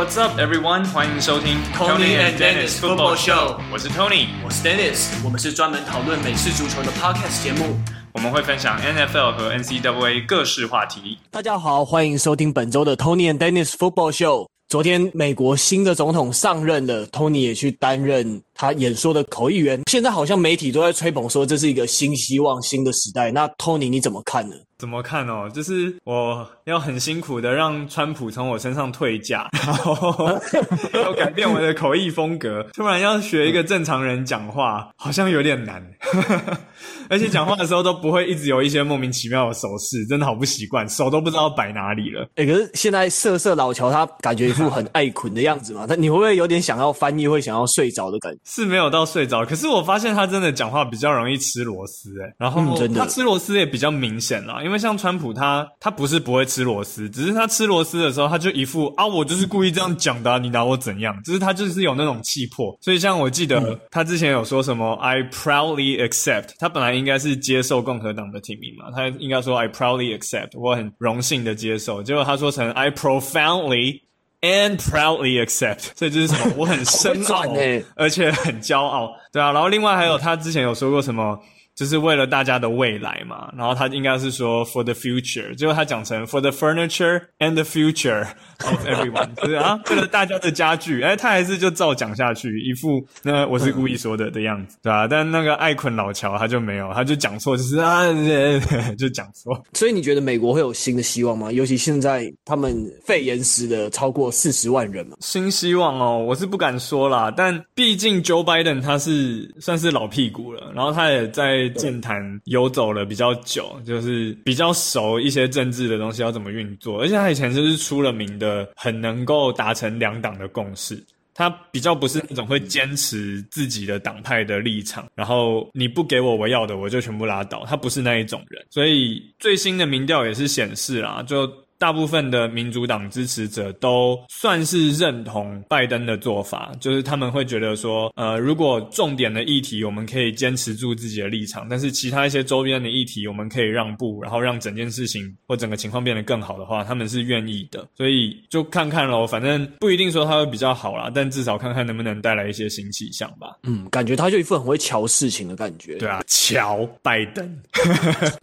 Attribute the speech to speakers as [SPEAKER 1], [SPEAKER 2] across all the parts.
[SPEAKER 1] What's up, everyone？欢迎收听
[SPEAKER 2] Tony and Dennis Football Show。
[SPEAKER 1] 我是 Tony，
[SPEAKER 2] 我是 Dennis。我们是专门讨论美式足球的 Podcast 节目。
[SPEAKER 1] 我们会分享 NFL 和 NCAA 各式话题。
[SPEAKER 3] 大家好，欢迎收听本周的 Tony and Dennis Football Show。昨天美国新的总统上任了，Tony 也去担任 他演说的口译员。现在好像媒体都在吹捧说这是一个新希望、新的时代。那 Tony 你怎么看呢？
[SPEAKER 1] 怎么看哦？就是我要很辛苦的让川普从我身上退驾，然后要改变我的口译风格。突然要学一个正常人讲话，好像有点难。而且讲话的时候都不会一直有一些莫名其妙的手势，真的好不习惯，手都不知道摆哪里了。
[SPEAKER 3] 哎、欸，可是现在瑟瑟老乔他感觉一副很爱捆的样子嘛？他你会不会有点想要翻译，会想要睡着的感觉？
[SPEAKER 1] 是没有到睡着，可是我发现他真的讲话比较容易吃螺丝，哎，然后、他吃螺丝也比较明显啦，因为。像川普他他不是不会吃螺丝，只是他吃螺丝的时候，他就一副啊，我就是故意这样讲的，啊，你拿我怎样？只是他就是有那种气魄。所以像我记得他之前有说什么、嗯、I proudly accept，他本来应该是接受共和党的提名嘛，他应该说 I proudly accept，我很荣幸的接受。结果他说成 I profoundly and proudly accept，所以这是什么我很深奥，而且很骄傲，对啊。然后另外还有他之前有说过什么。就是为了大家的未来嘛，然后他应该是说 for the future，结果他讲成 for the furniture and the future of everyone，就是啊，为了大家的家具，哎，他还是就照讲下去，一副那我是故意说的的样子，对吧？但那个爱困老乔他就没有，他就讲错，就是啊，就讲错。
[SPEAKER 3] 所以你觉得美国会有新的希望吗？尤其现在他们肺炎死的超过四十万人嘛。
[SPEAKER 1] 新希望哦，我是不敢说啦，但毕竟 Joe Biden 他是算是老屁股了，然后他也在。政坛游走了比较久，就是比较熟一些政治的东西要怎么运作，而且他以前就是出了名的很能够达成两党的共识，他比较不是那种会坚持自己的党派的立场，然后你不给我我要的我就全部拉倒，他不是那一种人，所以最新的民调也是显示啦，就。大部分的民主党支持者都算是认同拜登的做法，就是他们会觉得说，呃，如果重点的议题我们可以坚持住自己的立场，但是其他一些周边的议题我们可以让步，然后让整件事情或整个情况变得更好的话，他们是愿意的。所以就看看喽，反正不一定说他会比较好啦，但至少看看能不能带来一些新气象吧。
[SPEAKER 3] 嗯，感觉他就一副很会瞧事情的感觉。
[SPEAKER 1] 对啊，瞧拜登。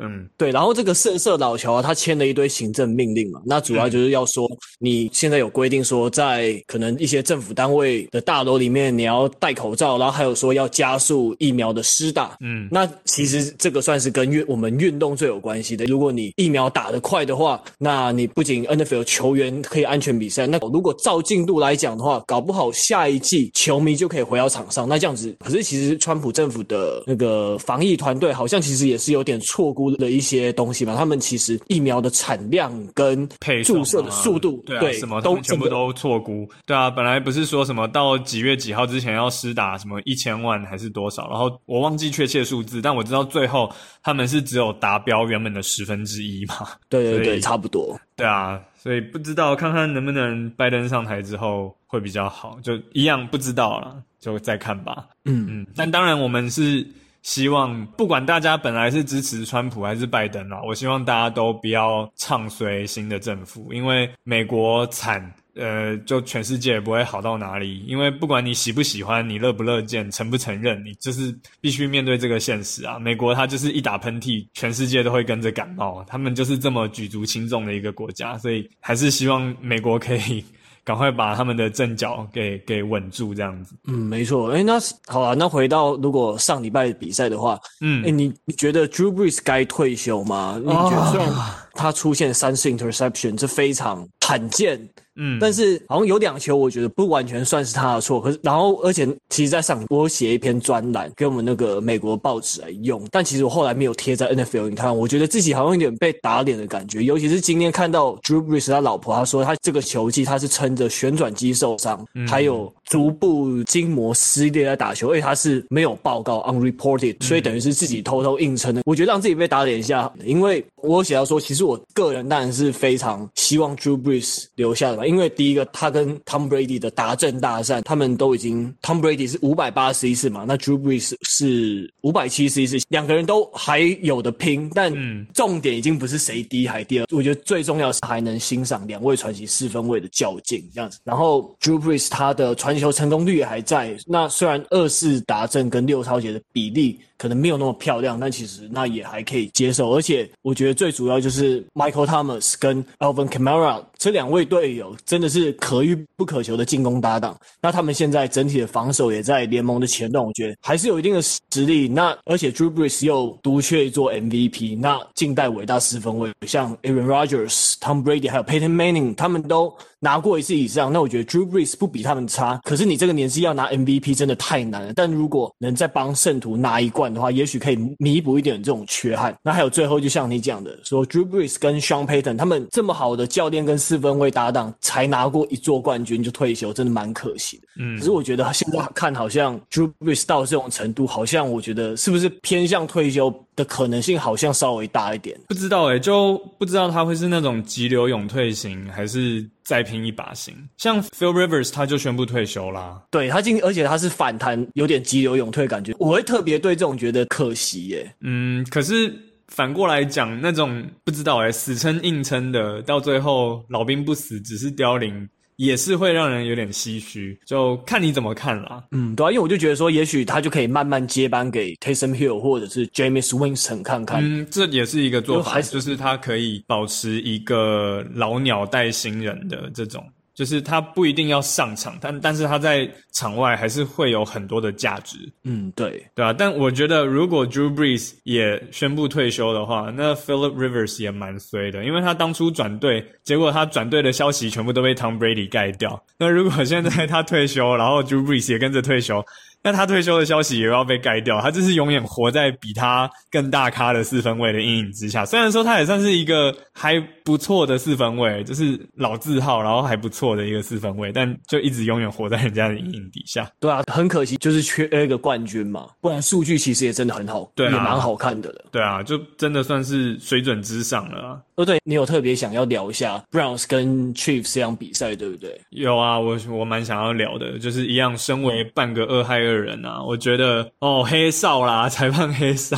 [SPEAKER 1] 嗯，
[SPEAKER 3] 对。然后这个色色老乔啊，他签了一堆行政命令。那主要就是要说，你现在有规定说，在可能一些政府单位的大楼里面，你要戴口罩，然后还有说要加速疫苗的施打。嗯，那其实这个算是跟运我们运动最有关系的。如果你疫苗打得快的话，那你不仅 NFL 球员可以安全比赛，那如果照进度来讲的话，搞不好下一季球迷就可以回到场上。那这样子，可是其实川普政府的那个防疫团队好像其实也是有点错估了一些东西吧？他们其实疫苗的产量跟
[SPEAKER 1] 配
[SPEAKER 3] 注射的速度，
[SPEAKER 1] 对啊，
[SPEAKER 3] 对
[SPEAKER 1] 什么都全部都错估。对啊，本来不是说什么到几月几号之前要施打什么一千万还是多少，然后我忘记确切数字，但我知道最后他们是只有达标原本的十分之一嘛。
[SPEAKER 3] 对对对，差不多。
[SPEAKER 1] 对啊，所以不知道看看能不能拜登上台之后会比较好，就一样不知道了，就再看吧。嗯嗯，但当然我们是。希望不管大家本来是支持川普还是拜登啦，我希望大家都不要唱衰新的政府，因为美国惨，呃，就全世界也不会好到哪里。因为不管你喜不喜欢，你乐不乐见，承不承认，你就是必须面对这个现实啊。美国它就是一打喷嚏，全世界都会跟着感冒，他们就是这么举足轻重的一个国家，所以还是希望美国可以。赶快把他们的阵脚给给稳住，这样子。
[SPEAKER 3] 嗯，没错。诶，那好啊。那回到如果上礼拜比赛的话，嗯，诶，你你觉得 Drew Brees 该退休吗？你觉得虽然他出现三次 interception，这非常罕见。嗯，但是好像有两球，我觉得不完全算是他的错。可是，然后而且，其实，在上我写一篇专栏给我们那个美国报纸来用，但其实我后来没有贴在 NFL。你看，我觉得自己好像有点被打脸的感觉。尤其是今天看到 Drew Brees 他老婆，他说他这个球季他是撑着旋转肌受伤，还有足部筋膜撕裂在打球，而且他是没有报告 （unreported），所以等于是自己偷偷硬撑的。我觉得让自己被打脸一下，因为我写到说，其实我个人当然是非常希望 Drew Brees 留下的吧，因为第一个他跟 Tom Brady 的达阵大战，他们都已经 Tom Brady 是五百八十一次嘛，那 Drew Brees 是五百七十一次，两个人都还有的拼，但重点已经不是谁第一还第二，我觉得最重要是还能欣赏两位传奇四分位的较劲这样子。然后 Drew Brees 他的传球成功率还在，那虽然二四达阵跟六超节的比例可能没有那么漂亮，但其实那也还可以接受。而且我觉得最主要就是 Michael Thomas 跟 Alvin Kamara 这两位队友真的是可遇不可求的进攻搭档。那他们现在整体的防守也在联盟的前段，我觉得还是有一定的实力。那而且 Drew Brees 又独缺一座 MVP，那近代伟大四分卫像 Aaron Rodgers、Tom Brady 还有 Peyton Manning，他们都拿过一次以上。那我觉得 Drew Brees 不比他们差。可是你这个年纪要拿 MVP 真的太难了。但如果能再帮圣徒拿一冠，的话，也许可以弥补一点这种缺憾。那还有最后，就像你讲的，说 Drew Brees 跟 Sean Payton 他们这么好的教练跟四分卫搭档，才拿过一座冠军就退休，真的蛮可惜的。嗯，可是我觉得现在看好像 Drew Brees 到这种程度，好像我觉得是不是偏向退休的可能性好像稍微大一点？
[SPEAKER 1] 不知道诶、欸，就不知道他会是那种急流勇退型，还是再拼一把型。像 Phil Rivers 他就宣布退休啦。
[SPEAKER 3] 对，他今而且他是反弹，有点急流勇退感觉。我会特别对这种觉得可惜耶、欸。
[SPEAKER 1] 嗯，可是反过来讲，那种不知道诶、欸，死撑硬撑的，到最后老兵不死，只是凋零。也是会让人有点唏嘘，就看你怎么看啦。
[SPEAKER 3] 嗯，对啊，因为我就觉得说，也许他就可以慢慢接班给 Taysom Hill 或者是 Jameis Winston 看看。
[SPEAKER 1] 嗯，这也是一个做法，就是他可以保持一个老鸟带新人的这种。就是他不一定要上场，但但是他在场外还是会有很多的价值。
[SPEAKER 3] 嗯，对，
[SPEAKER 1] 对啊。但我觉得如果 Drew Brees 也宣布退休的话，那 Philip Rivers 也蛮衰的，因为他当初转队，结果他转队的消息全部都被 Tom Brady 盖掉。那如果现在他退休，然后 Drew Brees 也跟着退休。那他退休的消息也要被盖掉，他就是永远活在比他更大咖的四分位的阴影之下。虽然说他也算是一个还不错的四分位，就是老字号，然后还不错的一个四分位，但就一直永远活在人家的阴影底下。
[SPEAKER 3] 对啊，很可惜，就是缺一个冠军嘛，不然数据其实也真的很好，对啊，也蛮好看的了。
[SPEAKER 1] 对啊，就真的算是水准之上了啊。
[SPEAKER 3] 哦，对，你有特别想要聊一下 Browns 跟 Chiefs 这场比赛，对不对？
[SPEAKER 1] 有啊，我我蛮想要聊的，就是一样，身为半个俄亥俄人啊，我觉得哦，黑哨啦，裁判黑哨，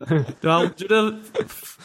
[SPEAKER 1] 对啊，我觉得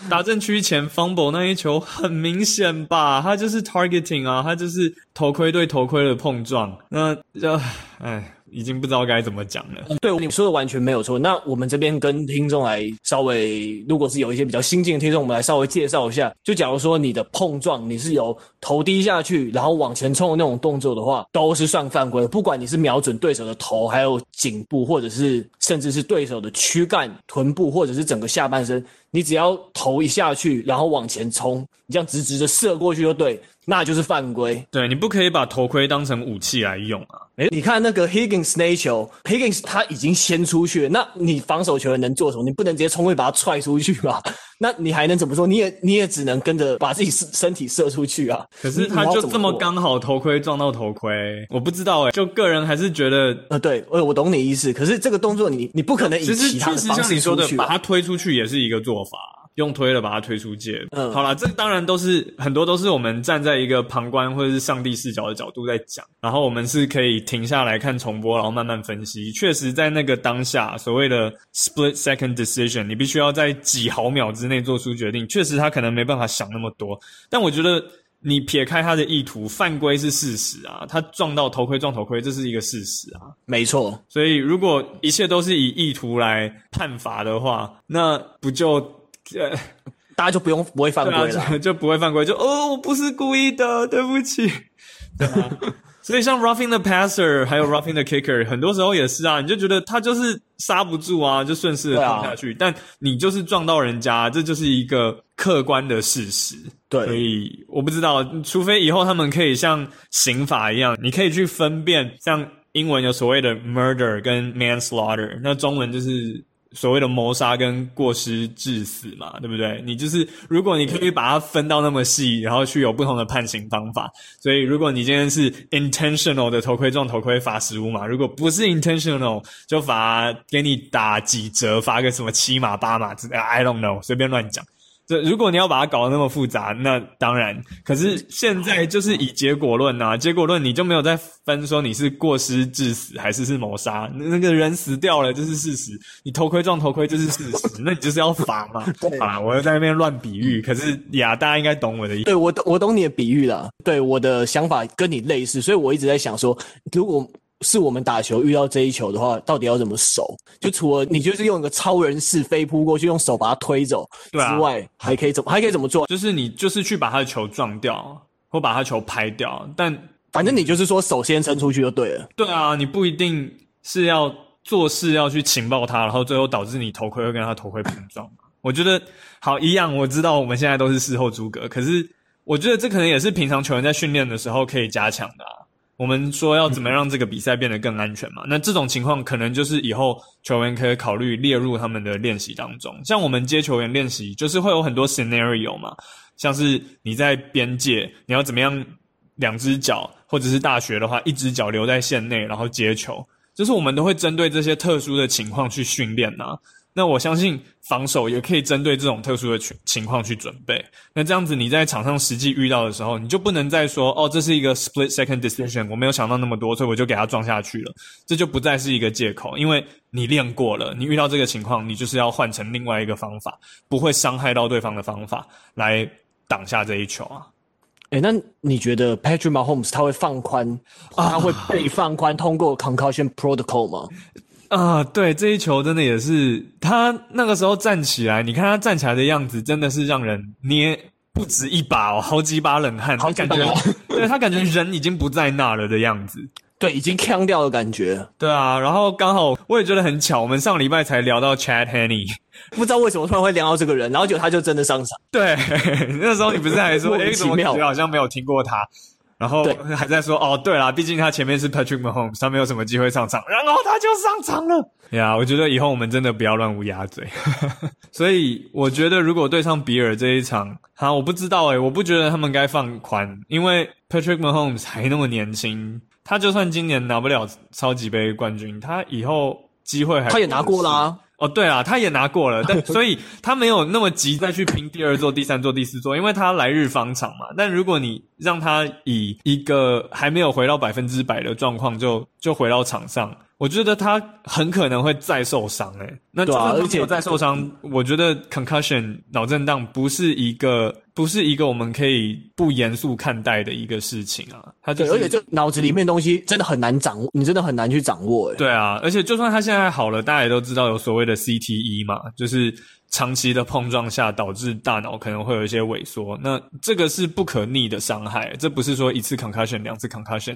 [SPEAKER 1] 达阵区前 fumble 那一球很明显吧，他就是 targeting 啊，他就是头盔对头盔的碰撞，那就唉。已经不知道该怎么讲了。
[SPEAKER 3] 对，你说的完全没有错。那我们这边跟听众来稍微，如果是有一些比较新进的听众，我们来稍微介绍一下。就假如说你的碰撞，你是由头低下去，然后往前冲的那种动作的话，都是算犯规的。不管你是瞄准对手的头，还有颈部，或者是甚至是对手的躯干、臀部，或者是整个下半身，你只要头一下去，然后往前冲，你这样直直的射过去就对。那就是犯规。
[SPEAKER 1] 对，你不可以把头盔当成武器来用啊！
[SPEAKER 3] 诶，你看那个 Higgins 那一球，Higgins 他已经先出去了，那你防守球员能做什么？你不能直接冲过去把他踹出去吧？那你还能怎么说？你也你也只能跟着把自己身身体射出去啊！
[SPEAKER 1] 可是他就这么刚好头盔撞到头盔，我不知道诶，就个人还是觉得
[SPEAKER 3] 呃，对，呃，我懂你意思。可是这个动作你你不可能以其他的方式出去啊。像你说的，
[SPEAKER 1] 把他推出去也是一个做法。用推了把它推出界，嗯，好啦，这当然都是很多都是我们站在一个旁观或者是上帝视角的角度在讲，然后我们是可以停下来看重播，然后慢慢分析。确实，在那个当下，所谓的 split second decision，你必须要在几毫秒之内做出决定。确实，他可能没办法想那么多，但我觉得你撇开他的意图，犯规是事实啊，他撞到头盔撞头盔，这是一个事实啊，
[SPEAKER 3] 没错。
[SPEAKER 1] 所以，如果一切都是以意图来判罚的话，那不就？呃，
[SPEAKER 3] 大家就不用不会犯规了，
[SPEAKER 1] 就，就不会犯规，就哦，我不是故意的，对不起。对啊，所以像 roughing the passer，还有 roughing the kicker，很多时候也是啊，你就觉得他就是刹不住啊，就顺势的撞下去，啊，但你就是撞到人家，这就是一个客观的事实。
[SPEAKER 3] 对，
[SPEAKER 1] 所以我不知道，除非以后他们可以像刑法一样，你可以去分辨，像英文有所谓的 murder 跟 manslaughter，那中文就是。所谓的谋杀跟过失致死嘛，对不对？你就是如果你可以把它分到那么细，然后去有不同的判刑方法。所以如果你今天是 intentional 的头盔撞头盔罚十五码，如果不是 intentional 就罚给你打几折，罚个什么七码八码之类，I don't know，随便乱讲。这如果你要把它搞得那么复杂，那当然。可是现在就是以结果论啊，结果论你就没有再分说你是过失致死还是是谋杀，那个人死掉了就是事实，你头盔撞头盔就是事实，那你就是要罚嘛。对啊，我又在那边乱比喻，可是呀，大家应该懂我的意思。
[SPEAKER 3] 对，我懂，我懂你的比喻啦。对，我的想法跟你类似，所以我一直在想说，如果。是我们打球遇到这一球的话，到底要怎么守？就除了你就是用一个超人式飞扑过去，用手把它推走之外，啊、还可以怎么还可以怎么做？
[SPEAKER 1] 就是你就是去把他的球撞掉，或把他球拍掉。但
[SPEAKER 3] 反正你就是说手先伸出去就对了。
[SPEAKER 1] 对啊，你不一定是要做事要去情报他，然后最后导致你头盔会跟他头盔碰撞。我觉得好一样，我知道我们现在都是事后诸葛，可是我觉得这可能也是平常球员在训练的时候可以加强的啊。我们说要怎么让这个比赛变得更安全嘛？那这种情况可能就是以后球员可以考虑列入他们的练习当中。像我们接球员练习，就是会有很多 scenario 嘛，像是你在边界，你要怎么样两只脚，或者是大学的话，一只脚留在线内，然后接球，就是我们都会针对这些特殊的情况去训练呐。那我相信防守也可以针对这种特殊的情情况去准备。那这样子你在场上实际遇到的时候，你就不能再说哦，这是一个 split second decision，我没有想到那么多，所以我就给他撞下去了。这就不再是一个借口，因为你练过了，你遇到这个情况，你就是要换成另外一个方法，不会伤害到对方的方法来挡下这一球啊。
[SPEAKER 3] 诶，那你觉得 Patrick Mahomes 他会放宽，他会被放宽通过 concussion protocol 吗？
[SPEAKER 1] 啊，对，这一球真的也是他那个时候站起来，你看他站起来的样子，真的是让人捏不止一把哦，好几把冷汗，他感觉，对，他感觉人已经不在那了的样子，
[SPEAKER 3] 对，已经呛掉的感觉，
[SPEAKER 1] 对啊，然后刚好我也觉得很巧，我们上礼拜才聊到 Chad Henne，
[SPEAKER 3] 不知道为什么突然会聊到这个人，然后就他就真的上场，
[SPEAKER 1] 对，那时候你不是还说，诶，怎么感觉好像没有听过他？然后还在说哦，对啦，毕竟他前面是 Patrick Mahomes，他没有什么机会上场，然后他就上场了。呀，yeah, 我觉得以后我们真的不要乱乌鸦嘴。所以我觉得如果对上比尔这一场，哈，我不知道诶，我不觉得他们该放宽，因为 Patrick Mahomes 还那么年轻，他就算今年拿不了超级杯冠军，他以后机会还
[SPEAKER 3] 他也拿过啦。
[SPEAKER 1] 哦，对啊，他也拿过了，但 所以他没有那么急再去拼第二座、第三座、第四座，因为他来日方长嘛。但如果你让他以一个还没有回到百分之百的状况就就回到场上。我觉得他很可能会再受伤诶、欸，那就算而且再受伤，我觉得 concussion 脑震荡不是一个不是一个我们可以不严肃看待的一个事情啊。他就是、
[SPEAKER 3] 对，而且这脑子里面东西真的很难掌握，你真的很难去掌握诶、欸。
[SPEAKER 1] 对啊，而且就算他现在好了，大家也都知道有所谓的 CTE 嘛，就是长期的碰撞下导致大脑可能会有一些萎缩，那这个是不可逆的伤害，这不是说一次 concussion 两次 concussion。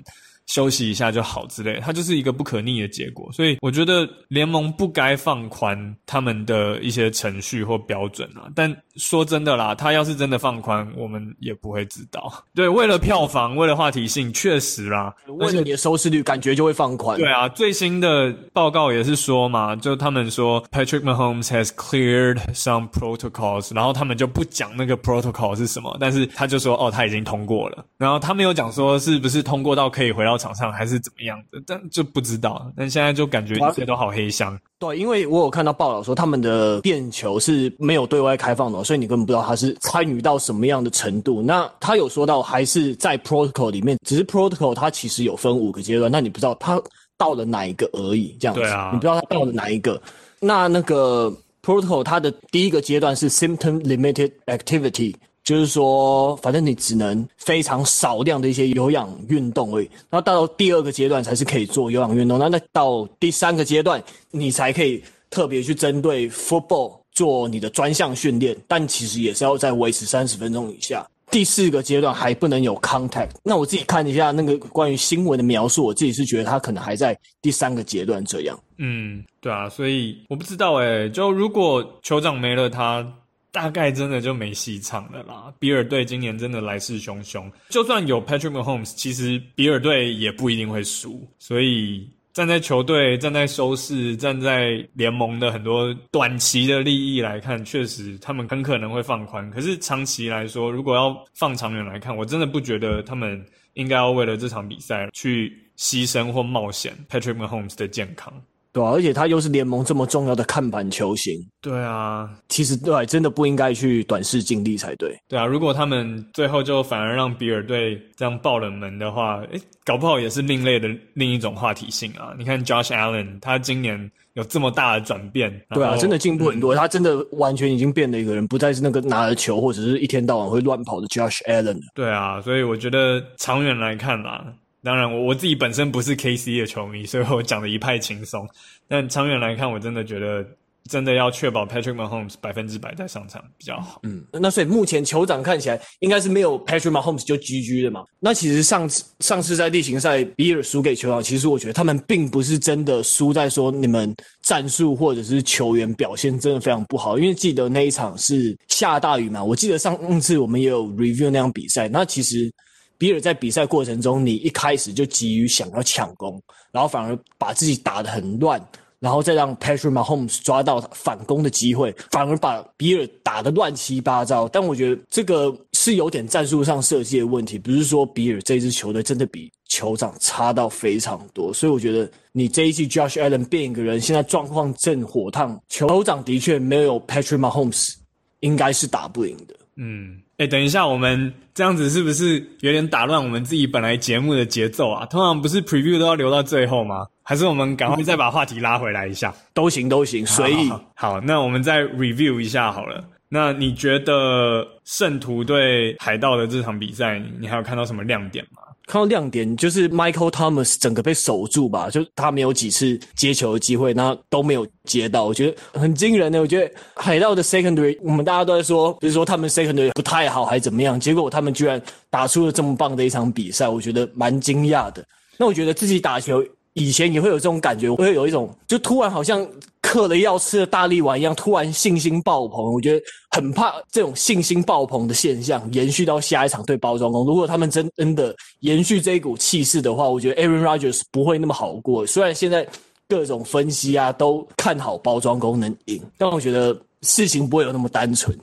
[SPEAKER 1] 休息一下就好之类，它就是一个不可逆的结果，所以我觉得联盟不该放宽他们的一些程序或标准啊。但说真的啦，他要是真的放宽，我们也不会知道。对，为了票房，为了话题性，确实啦，
[SPEAKER 3] 为了你的收视率，感觉就会放宽。
[SPEAKER 1] 对啊，最新的报告也是说嘛，就他们说 Patrick Mahomes has cleared some protocols，然后他们就不讲那个 protocol 是什么，但是他就说哦，他已经通过了，然后他没有讲说是不是通过到可以回到。场上还是怎么样的，但就不知道。但现在就感觉一切都好黑箱。
[SPEAKER 3] 对，因为我有看到报道说他们的电球是没有对外开放的，所以你根本不知道他是参与到什么样的程度。那他有说到还是在 protocol 里面，只是 protocol 它其实有分五个阶段，那你不知道他到了哪一个而已。这样子，对啊，你不知道他到了哪一个。那那个 protocol 它的第一个阶段是 symptom limited activity。就是说，反正你只能非常少量的一些有氧运动而已。然后到第二个阶段才是可以做有氧运动。那那到第三个阶段，你才可以特别去针对 football 做你的专项训练。但其实也是要在维持三十分钟以下。第四个阶段还不能有 contact。那我自己看一下那个关于新闻的描述，我自己是觉得他可能还在第三个阶段这样。
[SPEAKER 1] 嗯，对啊，所以我不知道诶，就如果酋长没了他。大概真的就没戏唱了啦。比尔队今年真的来势汹汹，就算有 Patrick Mahomes，其实比尔队也不一定会输。所以站在球队、站在收视、站在联盟的很多短期的利益来看，确实他们很可能会放宽。可是长期来说，如果要放长远来看，我真的不觉得他们应该要为了这场比赛去牺牲或冒险 Patrick Mahomes 的健康。
[SPEAKER 3] 对啊，而且他又是联盟这么重要的看板球星。
[SPEAKER 1] 对啊，
[SPEAKER 3] 其实对，真的不应该去短视尽力才对。
[SPEAKER 1] 对啊，如果他们最后就反而让比尔队这样爆冷门的话，诶，搞不好也是另类的另一种话题性啊。你看 Josh Allen，他今年有这么大的转变。
[SPEAKER 3] 对啊，真的进步很多，嗯，他真的完全已经变了一个人，不再是那个拿着球或者是一天到晚会乱跑的 Josh Allen。
[SPEAKER 1] 对啊，所以我觉得长远来看啦。当然，我我自己本身不是 KC 的球迷，所以我讲的一派轻松。但长远来看，我真的觉得，真的要确保 Patrick Mahomes 百分之百在上场比较好。
[SPEAKER 3] 嗯，那所以目前酋长看起来应该是没有 Patrick Mahomes 就 GG 的嘛？那其实上次上次在例行赛比尔输给酋长，其实我觉得他们并不是真的输在说你们战术或者是球员表现真的非常不好，因为记得那一场是下大雨嘛。我记得上次我们也有 review 那场比赛，那其实。比尔在比赛过程中，你一开始就急于想要抢攻，然后反而把自己打得很乱，然后再让 Patrick Mahomes 抓到反攻的机会，反而把比尔打得乱七八糟。但我觉得这个是有点战术上设计的问题，不是说比尔这支球队真的比酋长差到非常多。所以我觉得你这一季 Josh Allen 变一个人，现在状况正火烫，酋长的确没有 Patrick Mahomes，应该是打不赢的。
[SPEAKER 1] 嗯。哎，等一下，我们这样子是不是有点打乱我们自己本来节目的节奏啊？通常不是 preview 都要留到最后吗？还是我们赶快再把话题拉回来一下？
[SPEAKER 3] 都行，都行，随意。
[SPEAKER 1] 好，那我们再 review 一下好了。那你觉得圣徒对海盗的这场比赛，你还有看到什么亮点吗？
[SPEAKER 3] 看到亮点就是 Michael Thomas 整个被守住吧，就他没有几次接球的机会，那都没有接到，我觉得很惊人的。我觉得海盗的 secondary，我们大家都在说，就是说他们 secondary 不太好，还是怎么样，结果他们居然打出了这么棒的一场比赛，我觉得蛮惊讶的。那我觉得自己打球。以前也会有这种感觉，我会有一种就突然好像嗑了药吃了大力丸一样，突然信心爆棚。我觉得很怕这种信心爆棚的现象延续到下一场对包装工。如果他们真真的延续这一股气势的话，我觉得 Aaron Rodgers 不会那么好过。虽然现在各种分析啊都看好包装工能赢，但我觉得事情不会有那么单纯。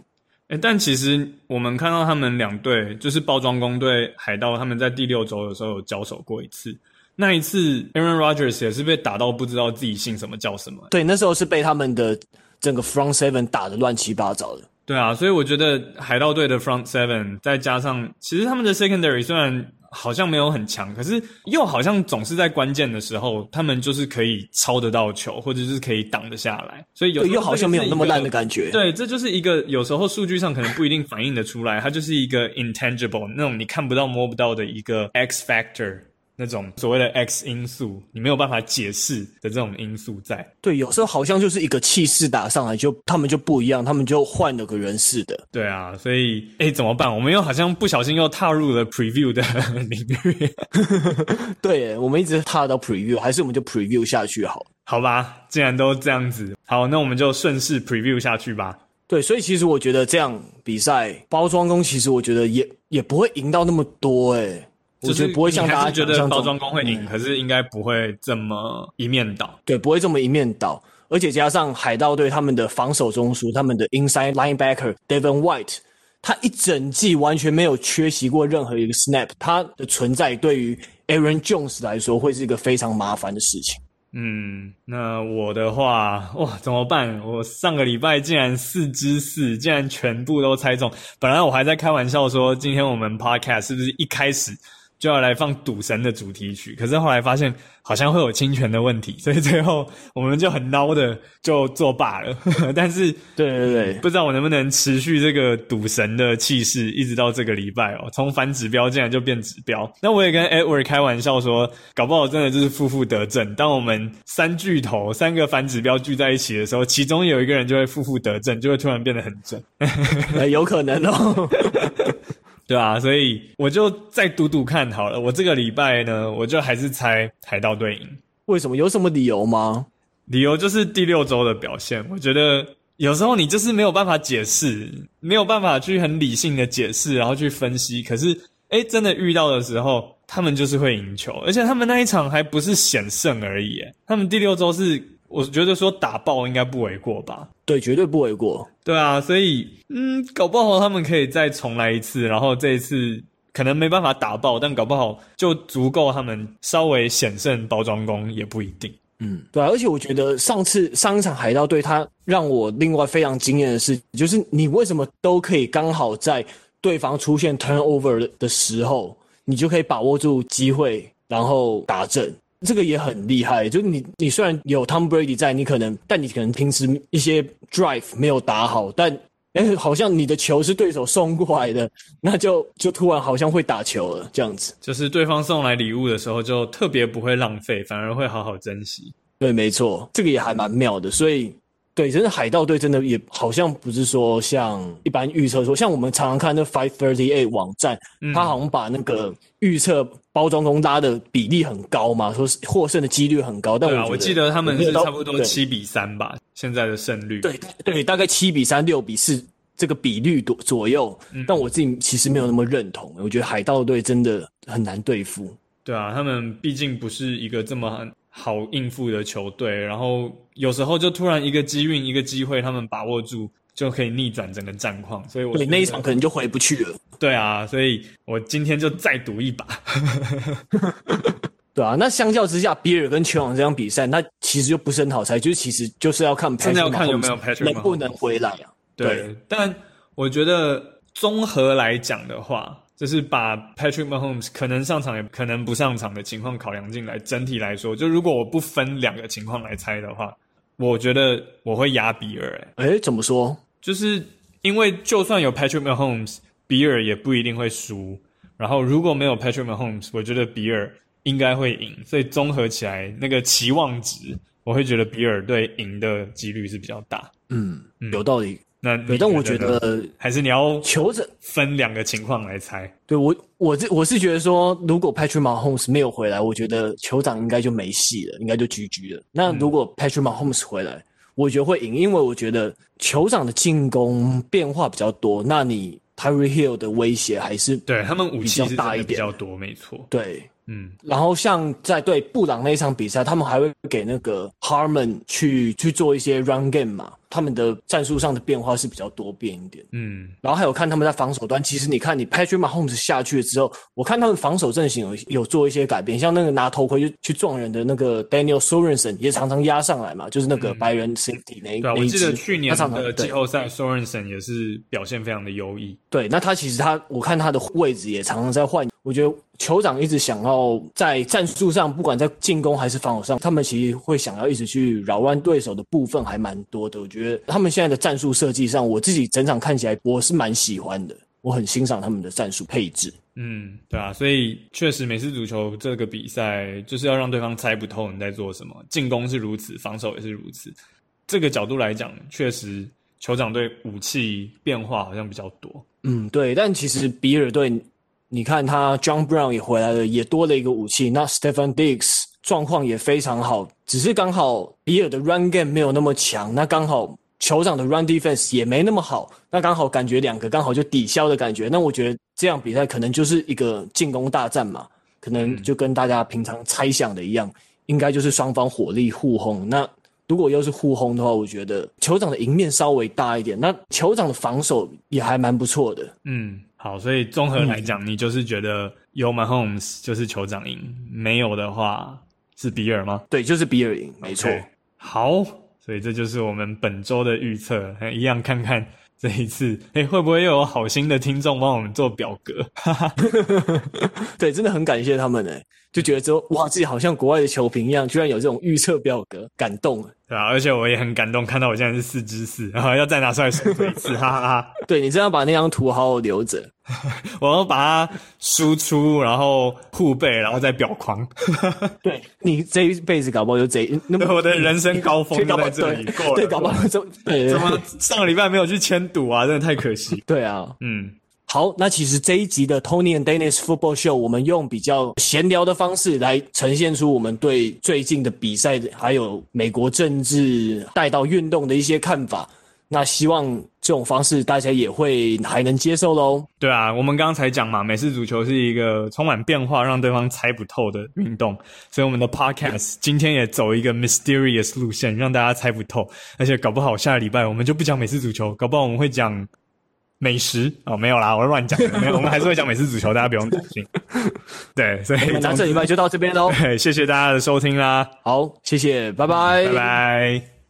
[SPEAKER 1] 诶，但其实我们看到他们两队，就是包装工对海盗，他们在第六周的时候有交手过一次。那一次，Aaron Rodgers 也是被打到不知道自己姓什么叫什么。
[SPEAKER 3] 对，那时候是被他们的整个 front seven 打得乱七八糟的。
[SPEAKER 1] 对啊，所以我觉得海盗队的 front seven 再加上，其实他们的 secondary 虽然好像没有很强，可是又好像总是在关键的时候，他们就是可以抄得到球，或者是可以挡得下来。所以有
[SPEAKER 3] 又好像没有那么烂的感觉。
[SPEAKER 1] 对，这就是一个有时候数据上可能不一定反映得出来，它就是一个 intangible 那种你看不到摸不到的一个 X factor。那种所谓的 X 因素，你没有办法解释的这种因素在。
[SPEAKER 3] 对，有时候好像就是一个气势打上来就，就他们就不一样，他们就换了个人似的。
[SPEAKER 1] 对啊，所以诶怎么办？我们又好像不小心又踏入了 preview 的领域。
[SPEAKER 3] 对，我们一直踏到 preview，还是我们就 preview 下去好？
[SPEAKER 1] 好吧，既然都这样子，好，那我们就顺势 preview 下去吧。
[SPEAKER 3] 对，所以其实我觉得这样比赛包装工，其实我觉得也也不会赢到那么多诶我觉得不会像大家
[SPEAKER 1] 觉得包装工会赢，可是应该不会这么一面倒。
[SPEAKER 3] 对，不会这么一面倒。而且加上海盗队他们的防守中枢，他们的 inside linebacker Devin White，他一整季完全没有缺席过任何一个 snap，他的存在对于 Aaron Jones 来说会是一个非常麻烦的事情。
[SPEAKER 1] 嗯，那我的话，哇，怎么办？我上个礼拜竟然四之四，竟然全部都猜中。本来我还在开玩笑说，今天我们 podcast 是不是一开始就要来放赌神的主题曲，可是后来发现好像会有侵权的问题，所以最后我们就很孬的就作罢了。但是，
[SPEAKER 3] 对对对，
[SPEAKER 1] 不知道我能不能持续这个赌神的气势，一直到这个礼拜哦，从反指标竟然就变指标。那我也跟 Edward 开玩笑说，搞不好真的就是负负得正。当我们三巨头三个反指标聚在一起的时候，其中有一个人就会负负得正，就会突然变得很正。
[SPEAKER 3] 有可能哦。
[SPEAKER 1] 对啊，所以我就再赌赌看好了。我这个礼拜呢，我就还是猜海盗队赢。
[SPEAKER 3] 为什么？有什么理由吗？
[SPEAKER 1] 理由就是第六周的表现。我觉得有时候你就是没有办法解释，没有办法去很理性的解释，然后去分析。可是，诶，真的遇到的时候，他们就是会赢球，而且他们那一场还不是险胜而已，他们第六周是，我觉得说打爆应该不为过吧？
[SPEAKER 3] 对，绝对不为过。
[SPEAKER 1] 对啊，所以嗯，搞不好他们可以再重来一次，然后这一次可能没办法打爆，但搞不好就足够他们稍微险胜包装工也不一定。
[SPEAKER 3] 嗯，对啊，而且我觉得上次上一场海盗队，他让我另外非常惊艳的是，就是你为什么都可以刚好在对方出现 turnover 的时候，你就可以把握住机会，然后打正，这个也很厉害。就是你你虽然有 Tom Brady 在，你可能但你可能平时一些 drive 没有打好，但哎，好像你的球是对手送过来的，那就就突然好像会打球了，这样子。
[SPEAKER 1] 就是对方送来礼物的时候，就特别不会浪费，反而会好好珍惜。
[SPEAKER 3] 对，没错，这个也还蛮妙的。所以，对，真的海盗队真的也好像不是说像一般预测说，像我们常常看那 Five Thirty Eight 网站，嗯、他好像把那个预测包装工拉的比例很高嘛，说是获胜的几率很高。但我、
[SPEAKER 1] 啊、我记得他们是差不多七比三吧，现在的胜率。
[SPEAKER 3] 对对，大概七比三、六比四。这个比率多左右，嗯，但我自己其实没有那么认同。我觉得海盗队真的很难对付。
[SPEAKER 1] 对啊，他们毕竟不是一个这么好应付的球队，然后有时候就突然一个机运、一个机会，他们把握住就可以逆转整个战况。所以我觉得，
[SPEAKER 3] 对那一场可能就回不去了。
[SPEAKER 1] 对啊，所以我今天就再赌一把。
[SPEAKER 3] 对啊，那相较之下，比尔跟球王这场比赛，那其实就不是很好猜，就是其实就是要看
[SPEAKER 1] 真的要看有没有 Patrick
[SPEAKER 3] 能不能回来啊。对，
[SPEAKER 1] 对，但我觉得综合来讲的话，就是把 Patrick Mahomes 可能上场也可能不上场的情况考量进来。整体来说，就如果我不分两个情况来猜的话，我觉得我会压比尔。
[SPEAKER 3] 诶，诶怎么说？
[SPEAKER 1] 就是因为就算有 Patrick Mahomes，比尔也不一定会输。然后如果没有 Patrick Mahomes，我觉得比尔应该会赢。所以综合起来，那个期望值，我会觉得比尔对赢的几率是比较大。
[SPEAKER 3] 嗯，嗯有道理。
[SPEAKER 1] 那
[SPEAKER 3] 对，但我觉得
[SPEAKER 1] 还是你要
[SPEAKER 3] 求着
[SPEAKER 1] 分两个情况来猜。
[SPEAKER 3] 对我，我这我是觉得说，如果 Patrick Mahomes 没有回来，我觉得酋长应该就没戏了，应该就 GG 了。那如果 Patrick Mahomes 回来，我觉得会赢，因为我觉得酋长的进攻变化比较多，那你 Tyreek Hill 的威胁还是
[SPEAKER 1] 对他们武器大一点比较多，没错。
[SPEAKER 3] 对。
[SPEAKER 1] 嗯，
[SPEAKER 3] 然后像在对布朗那一场比赛，他们还会给那个 Harmon 去去做一些 run game 嘛，他们的战术上的变化是比较多变一点。
[SPEAKER 1] 嗯，
[SPEAKER 3] 然后还有看他们在防守端，其实你看你 Patrick Mahomes 下去了之后，我看他们防守阵型有有做一些改变，像那个拿头盔就去撞人的那个 Daniel Sorensen 也常常压上来嘛，就是那个白人 safety 那一、嗯、
[SPEAKER 1] 对、啊，我记得去年的季后赛 Sorensen 也是表现非常的优异。
[SPEAKER 3] 对，那他其实他我看他的位置也常常在换。我觉得酋长一直想要在战术上，不管在进攻还是防守上，他们其实会想要一直去扰乱对手的部分还蛮多的。我觉得他们现在的战术设计上，我自己整场看起来我是蛮喜欢的，我很欣赏他们的战术配置。
[SPEAKER 1] 嗯，对啊，所以确实美式足球这个比赛就是要让对方猜不透你在做什么，进攻是如此，防守也是如此。这个角度来讲，确实酋长队武器变化好像比较多。
[SPEAKER 3] 嗯，对，但其实比尔队。你看他 John Brown 也回来了，也多了一个武器。那 Stephen Diggs 状况也非常好，只是刚好比尔的 Run Game 没有那么强，那刚好酋长的 Run Defense 也没那么好，那刚好感觉两个刚好就抵消的感觉。那我觉得这样比赛可能就是一个进攻大战嘛，可能就跟大家平常猜想的一样，应该就是双方火力互轰。那如果又是互轰的话，我觉得酋长的赢面稍微大一点。那酋长的防守也还蛮不错的，
[SPEAKER 1] 嗯。好，所以综合来讲，嗯，你就是觉得有 Mahomes 就是酋长赢，没有的话是比尔吗？
[SPEAKER 3] 对，就是比尔赢，没错。Okay.
[SPEAKER 1] 好，所以这就是我们本周的预测，一样看看这一次，诶，会不会又有好心的听众帮我们做表格？
[SPEAKER 3] 对，真的很感谢他们诶，就觉得之后哇，自己好像国外的球评一样，居然有这种预测表格，感动。
[SPEAKER 1] 对啊，而且我也很感动，看到我现在是四之四，然后要再拿出来数一次，哈哈哈。
[SPEAKER 3] 对，你真要把那张图好好留着，
[SPEAKER 1] 我要把它输出，然后互背，然后再裱框。
[SPEAKER 3] 对，你这一辈子搞不好就这，那么
[SPEAKER 1] 我的人生高峰就在这里过了。
[SPEAKER 3] 对，搞不好就对。
[SPEAKER 1] 怎么上个礼拜没有去签赌啊？真的太可惜。
[SPEAKER 3] 对啊，
[SPEAKER 1] 嗯。
[SPEAKER 3] 好，那其实这一集的 Tony and Dennis Football Show，我们用比较闲聊的方式来呈现出我们对最近的比赛，还有美国政治带到运动的一些看法。那希望这种方式大家也会还能接受喽。
[SPEAKER 1] 对啊，我们刚才讲嘛，美式足球是一个充满变化、让对方猜不透的运动，所以我们的 podcast 今天也走一个 mysterious 路线，让大家猜不透。而且搞不好下个礼拜我们就不讲美式足球，搞不好我们会讲。美食哦，没有啦，我乱讲。没有，我们还是会讲美式足球，大家不用担心。对，所以
[SPEAKER 3] 那这礼拜就到这边喽。
[SPEAKER 1] 谢谢大家的收听啦。
[SPEAKER 3] 好，谢谢，拜拜，
[SPEAKER 1] 拜拜。